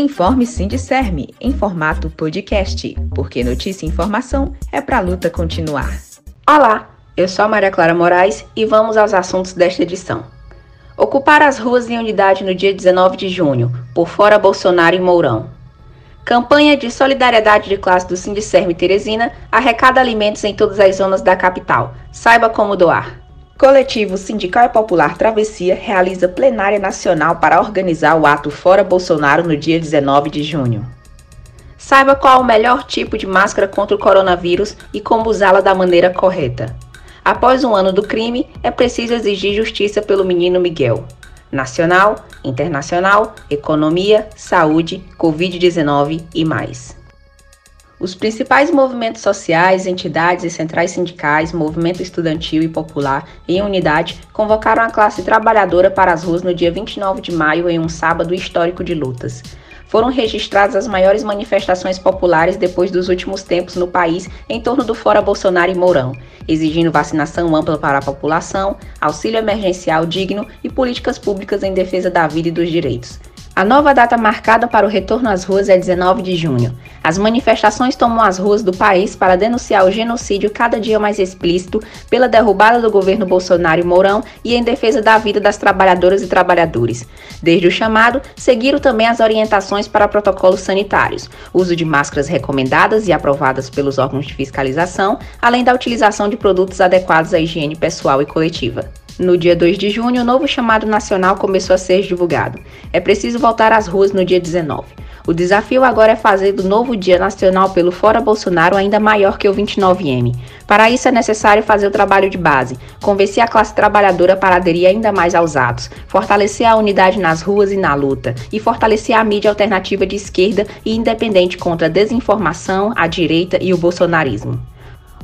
Informe Sindicerme em formato podcast, porque notícia e informação é para a luta continuar. Olá, eu sou a Maria Clara Moraes e vamos aos assuntos desta edição. Ocupar as ruas em unidade no dia 19 de junho, por fora Bolsonaro e Mourão. Campanha de solidariedade de classe do Sindicerme Teresina arrecada alimentos em todas as zonas da capital. Saiba como doar. Coletivo Sindical e Popular Travessia realiza plenária nacional para organizar o ato Fora Bolsonaro no dia 19 de junho. Saiba qual o melhor tipo de máscara contra o coronavírus e como usá-la da maneira correta. Após um ano do crime, é preciso exigir justiça pelo menino Miguel. Nacional, internacional, economia, saúde, Covid-19 e mais. Os principais movimentos sociais, entidades e centrais sindicais, movimento estudantil e popular, em unidade, convocaram a classe trabalhadora para as ruas no dia 29 de maio, em um sábado histórico de lutas. Foram registradas as maiores manifestações populares depois dos últimos tempos no país em torno do Fora Bolsonaro e Mourão, exigindo vacinação ampla para a população, auxílio emergencial digno e políticas públicas em defesa da vida e dos direitos. A nova data marcada para o retorno às ruas é 19 de junho. As manifestações tomam as ruas do país para denunciar o genocídio cada dia mais explícito pela derrubada do governo Bolsonaro e Mourão e em defesa da vida das trabalhadoras e trabalhadores. Desde o chamado, seguiram também as orientações para protocolos sanitários, uso de máscaras recomendadas e aprovadas pelos órgãos de fiscalização, além da utilização de produtos adequados à higiene pessoal e coletiva. No dia 2 de junho, o novo chamado nacional começou a ser divulgado. É preciso voltar às ruas no dia 19. O desafio agora é fazer do novo Dia Nacional pelo Fora Bolsonaro ainda maior que o 29M. Para isso é necessário fazer o trabalho de base, convencer a classe trabalhadora para aderir ainda mais aos atos, fortalecer a unidade nas ruas e na luta, e fortalecer a mídia alternativa de esquerda e independente contra a desinformação, a direita e o bolsonarismo.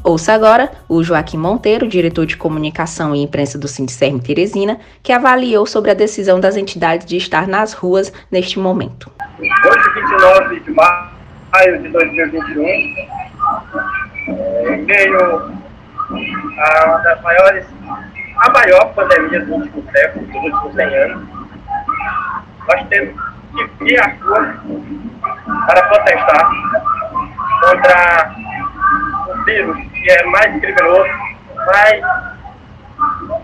Ouça agora o Joaquim Monteiro, diretor de comunicação e imprensa do Sindicerme Teresina, que avaliou sobre a decisão das entidades de estar nas ruas neste momento. Hoje, 29 de maio de 2021, em meio a uma das maiores, a maior pandemia do último século, dos últimos 100 anos, nós temos que ir à rua para protestar contra vírus que é mais criminoso, mais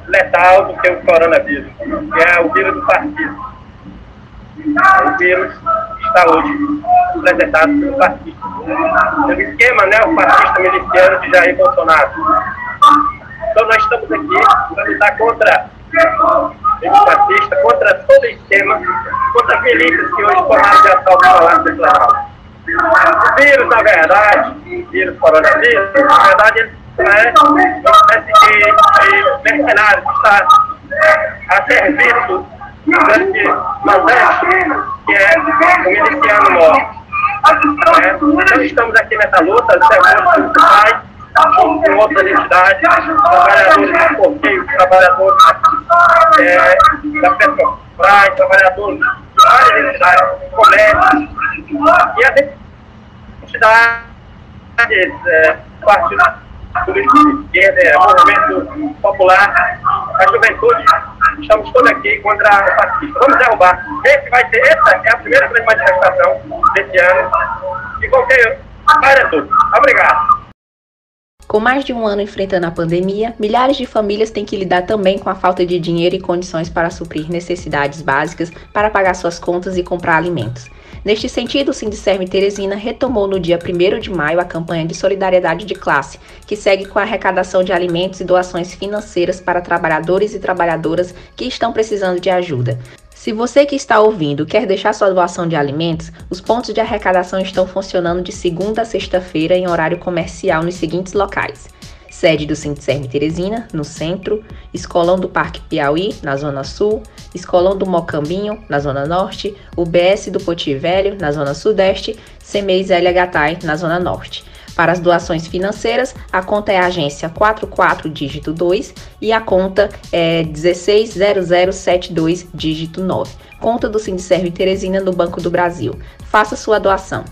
letal do que o coronavírus, que é o vírus do fascismo. O vírus está hoje apresentado pelo fascista. Pelo esquema né, o fascista miliciano de Jair Bolsonaro. Então nós estamos aqui para lutar contra esse fascista, contra todo o esquema, contra as milícias que hoje tomaram de assalto o Palácio. O vírus, na verdade, vírus coronavírus, na verdade, ele é uma espécie de, de mercenário que está a serviço grande mandante, que é o miliciano mor. É, então estamos aqui nessa luta, segundo o pai, junto com outras entidades, trabalhadores do Correio, trabalhadores é, da Petrobras, trabalhadores de várias entidades, comércio, e as entidades, é, partidos políticos de esquerda, movimento popular, a juventude, estamos todos aqui contra o fascismo. Vamos derrubar. Esse vai ser, essa é a primeira grande manifestação desse ano, e qualquer tudo. Obrigado. Com mais de um ano enfrentando a pandemia, milhares de famílias têm que lidar também com a falta de dinheiro e condições para suprir necessidades básicas, para pagar suas contas e comprar alimentos. Neste sentido, o Sindicerme Teresina retomou no dia 1 de maio a campanha de solidariedade de classe, que segue com a arrecadação de alimentos e doações financeiras para trabalhadores e trabalhadoras que estão precisando de ajuda. Se você que está ouvindo quer deixar sua doação de alimentos, os pontos de arrecadação estão funcionando de segunda a sexta-feira em horário comercial nos seguintes locais: sede do Sindicerme Teresina, no centro, Escolão do Parque Piauí, na zona sul, Escolão do Mocambinho, na zona norte, UBS do Poti Velho, na zona sudeste, CMEI Zélia na zona norte. Para as doações financeiras, a conta é a agência 44 dígito 2 e a conta é 160072 dígito 9. Conta do Sindicerme Teresina no Banco do Brasil. Faça sua doação.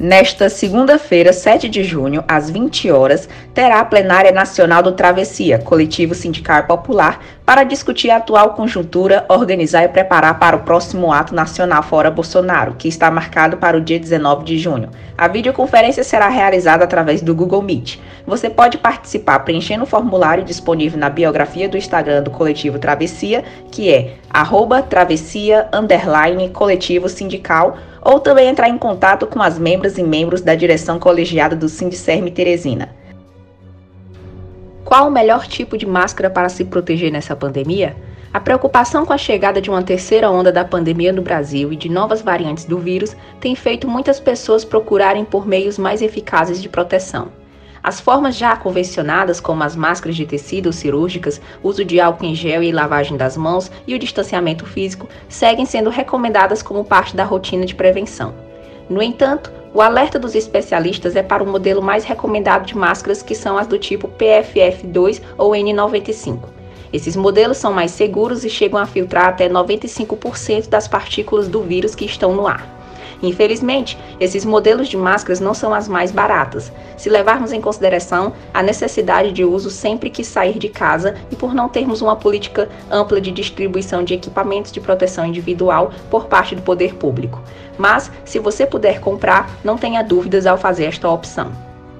Nesta segunda-feira, 7 de junho, às 20 horas, terá a plenária nacional do Travessia, coletivo sindical popular, para discutir a atual conjuntura, organizar e preparar para o próximo ato nacional fora Bolsonaro, que está marcado para o dia 19 de junho. A videoconferência será realizada através do Google Meet. Você pode participar preenchendo o formulário disponível na biografia do Instagram do Coletivo Travessia, que é travessia coletivo sindical, ou também entrar em contato com as membros e membros da direção colegiada do Sindicerme Teresina. Qual o melhor tipo de máscara para se proteger nessa pandemia? A preocupação com a chegada de uma terceira onda da pandemia no Brasil e de novas variantes do vírus tem feito muitas pessoas procurarem por meios mais eficazes de proteção. As formas já convencionadas, como as máscaras de tecido cirúrgicas, uso de álcool em gel e lavagem das mãos e o distanciamento físico, seguem sendo recomendadas como parte da rotina de prevenção. No entanto, o alerta dos especialistas é para o modelo mais recomendado de máscaras, que são as do tipo PFF2 ou N95. Esses modelos são mais seguros e chegam a filtrar até 95% das partículas do vírus que estão no ar. Infelizmente, esses modelos de máscaras não são as mais baratas, se levarmos em consideração a necessidade de uso sempre que sair de casa e por não termos uma política ampla de distribuição de equipamentos de proteção individual por parte do poder público. Mas, se você puder comprar, não tenha dúvidas ao fazer esta opção.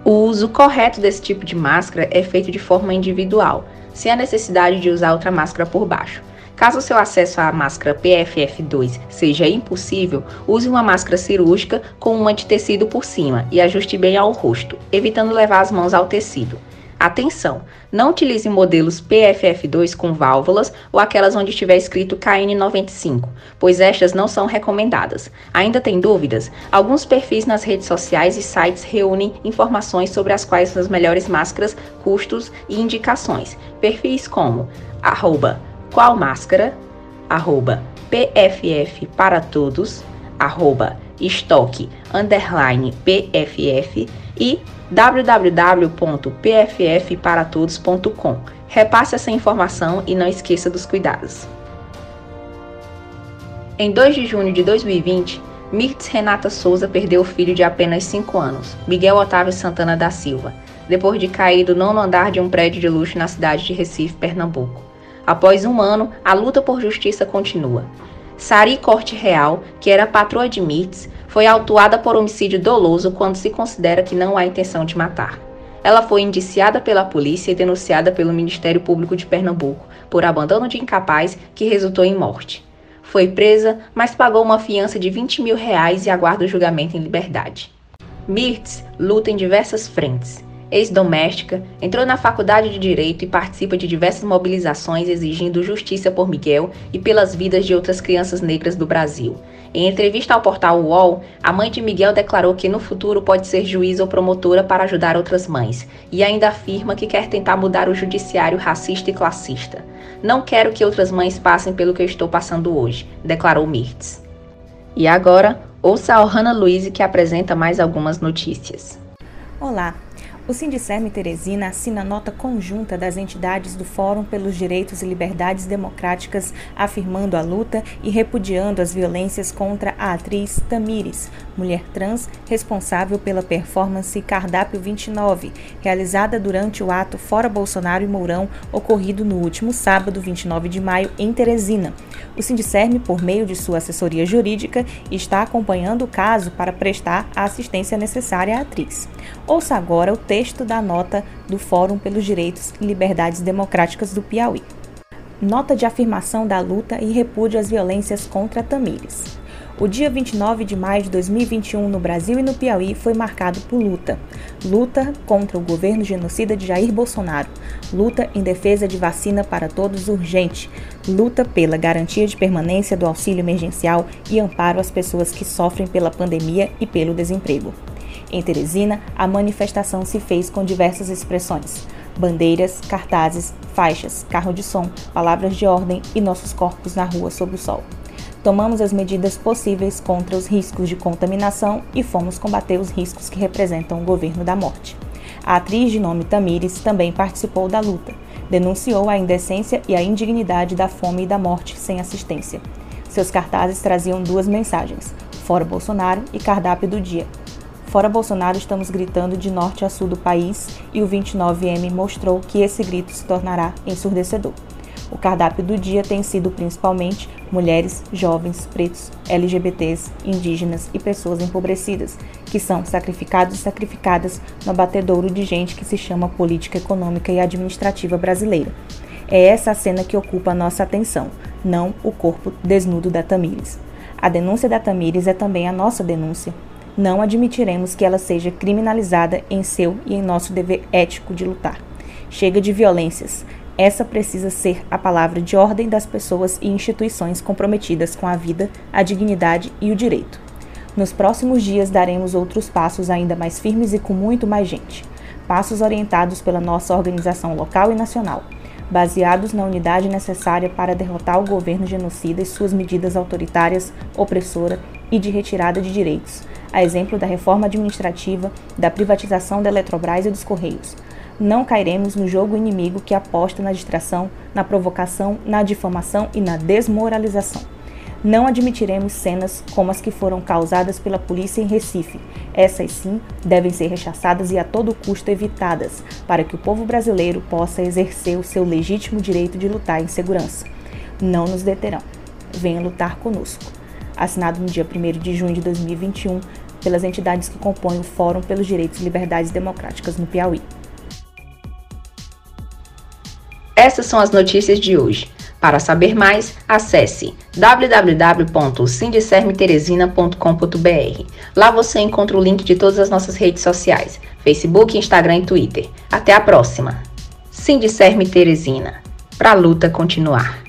O uso correto desse tipo de máscara é feito de forma individual, sem a necessidade de usar outra máscara por baixo. Caso seu acesso à máscara PFF2 seja impossível, use uma máscara cirúrgica com uma de tecido por cima e ajuste bem ao rosto, evitando levar as mãos ao tecido. Atenção! Não utilize modelos PFF2 com válvulas ou aquelas onde estiver escrito KN95, pois estas não são recomendadas. Ainda tem dúvidas? Alguns perfis nas redes sociais e sites reúnem informações sobre as quais são as melhores máscaras, custos e indicações. Perfis como arroba qual máscara, arroba PFF para todos, arroba estoque underline PFF e www.pffparatodos.com. Repasse essa informação e não esqueça dos cuidados. Em 2 de junho de 2020, Mirtz Renata Souza perdeu o filho de apenas 5 anos, Miguel Otávio Santana da Silva, depois de cair do nono andar de um prédio de luxo na cidade de Recife, Pernambuco. Após um ano, a luta por justiça continua. Sari Corte Real, que era patroa de Mirtz, foi autuada por homicídio doloso quando se considera que não há intenção de matar. Ela foi indiciada pela polícia e denunciada pelo Ministério Público de Pernambuco por abandono de incapaz que resultou em morte. Foi presa, mas pagou uma fiança de 20 mil reais e aguarda o julgamento em liberdade. Mirtz luta em diversas frentes ex-doméstica, entrou na faculdade de Direito e participa de diversas mobilizações exigindo justiça por Miguel e pelas vidas de outras crianças negras do Brasil. Em entrevista ao portal UOL, a mãe de Miguel declarou que no futuro pode ser juiz ou promotora para ajudar outras mães, e ainda afirma que quer tentar mudar o judiciário racista e classista. Não quero que outras mães passem pelo que eu estou passando hoje, declarou Mirtz. E agora, ouça a Ohana Luiz que apresenta mais algumas notícias. Olá, o Sindicerme Teresina assina nota conjunta das entidades do Fórum pelos Direitos e Liberdades Democráticas, afirmando a luta e repudiando as violências contra a atriz Tamires, mulher trans responsável pela performance Cardápio 29, realizada durante o ato Fora Bolsonaro e Mourão, ocorrido no último sábado, 29 de maio, em Teresina. O Sindicerme, por meio de sua assessoria jurídica, está acompanhando o caso para prestar a assistência necessária à atriz. Ouça agora o texto texto da nota do Fórum pelos Direitos e Liberdades Democráticas do Piauí. Nota de afirmação da luta e repúdio às violências contra Tamires. O dia 29 de maio de 2021 no Brasil e no Piauí foi marcado por luta. Luta contra o governo genocida de Jair Bolsonaro. Luta em defesa de vacina para todos urgente. Luta pela garantia de permanência do auxílio emergencial e amparo às pessoas que sofrem pela pandemia e pelo desemprego. Em Teresina, a manifestação se fez com diversas expressões: bandeiras, cartazes, faixas, carro de som, palavras de ordem e nossos corpos na rua sob o sol. Tomamos as medidas possíveis contra os riscos de contaminação e fomos combater os riscos que representam o governo da morte. A atriz de nome Tamires também participou da luta. Denunciou a indecência e a indignidade da fome e da morte sem assistência. Seus cartazes traziam duas mensagens: Fora Bolsonaro e Cardápio do Dia, Fora Bolsonaro, estamos gritando de norte a sul do país e o 29M mostrou que esse grito se tornará ensurdecedor. O cardápio do dia tem sido principalmente mulheres, jovens, pretos, LGBTs, indígenas e pessoas empobrecidas, que são sacrificados e sacrificadas no abatedouro de gente que se chama política econômica e administrativa brasileira. É essa a cena que ocupa a nossa atenção, não o corpo desnudo da Tamires. A denúncia da Tamires é também a nossa denúncia. Não admitiremos que ela seja criminalizada em seu e em nosso dever ético de lutar. Chega de violências. Essa precisa ser a palavra de ordem das pessoas e instituições comprometidas com a vida, a dignidade e o direito. Nos próximos dias daremos outros passos ainda mais firmes e com muito mais gente. Passos orientados pela nossa organização local e nacional, baseados na unidade necessária para derrotar o governo genocida e suas medidas autoritárias, opressora e de retirada de direitos, a exemplo da reforma administrativa, da privatização da Eletrobras e dos Correios não cairemos no jogo inimigo que aposta na distração, na provocação, na difamação e na desmoralização. Não admitiremos cenas como as que foram causadas pela polícia em Recife. Essas sim devem ser rechaçadas e a todo custo evitadas, para que o povo brasileiro possa exercer o seu legítimo direito de lutar em segurança. Não nos deterão. Venha lutar conosco. Assinado no dia 1 de junho de 2021 pelas entidades que compõem o Fórum pelos Direitos e Liberdades Democráticas no Piauí. Essas são as notícias de hoje. Para saber mais, acesse www.sindicermeteresina.com.br. Lá você encontra o link de todas as nossas redes sociais: Facebook, Instagram e Twitter. Até a próxima! Sindicerme Teresina. Pra luta continuar.